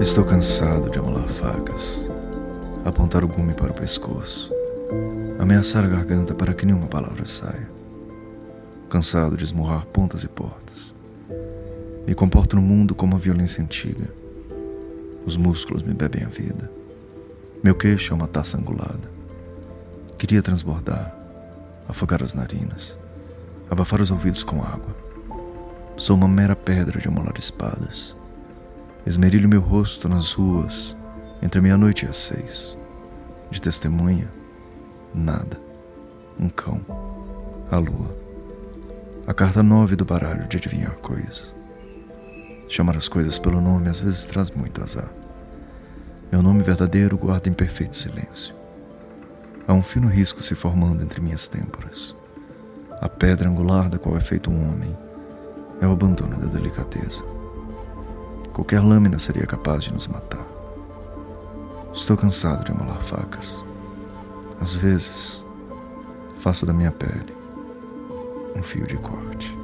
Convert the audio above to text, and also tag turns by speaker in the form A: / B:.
A: Estou cansado de amolar facas, apontar o gume para o pescoço, ameaçar a garganta para que nenhuma palavra saia. Cansado de esmurrar pontas e portas. Me comporto no mundo como a violência antiga. Os músculos me bebem a vida. Meu queixo é uma taça angulada. Queria transbordar, afogar as narinas, abafar os ouvidos com água. Sou uma mera pedra de amolar espadas Esmerilho meu rosto nas ruas entre meia-noite e as seis. De testemunha, nada. Um cão, a lua. A carta nove do baralho de adivinhar coisas. Chamar as coisas pelo nome às vezes traz muito azar. Meu nome verdadeiro guarda em perfeito silêncio. Há um fino risco se formando entre minhas têmporas. A pedra angular da qual é feito um homem é o abandono da delicadeza. Qualquer lâmina seria capaz de nos matar. Estou cansado de amolar facas. Às vezes, faço da minha pele um fio de corte.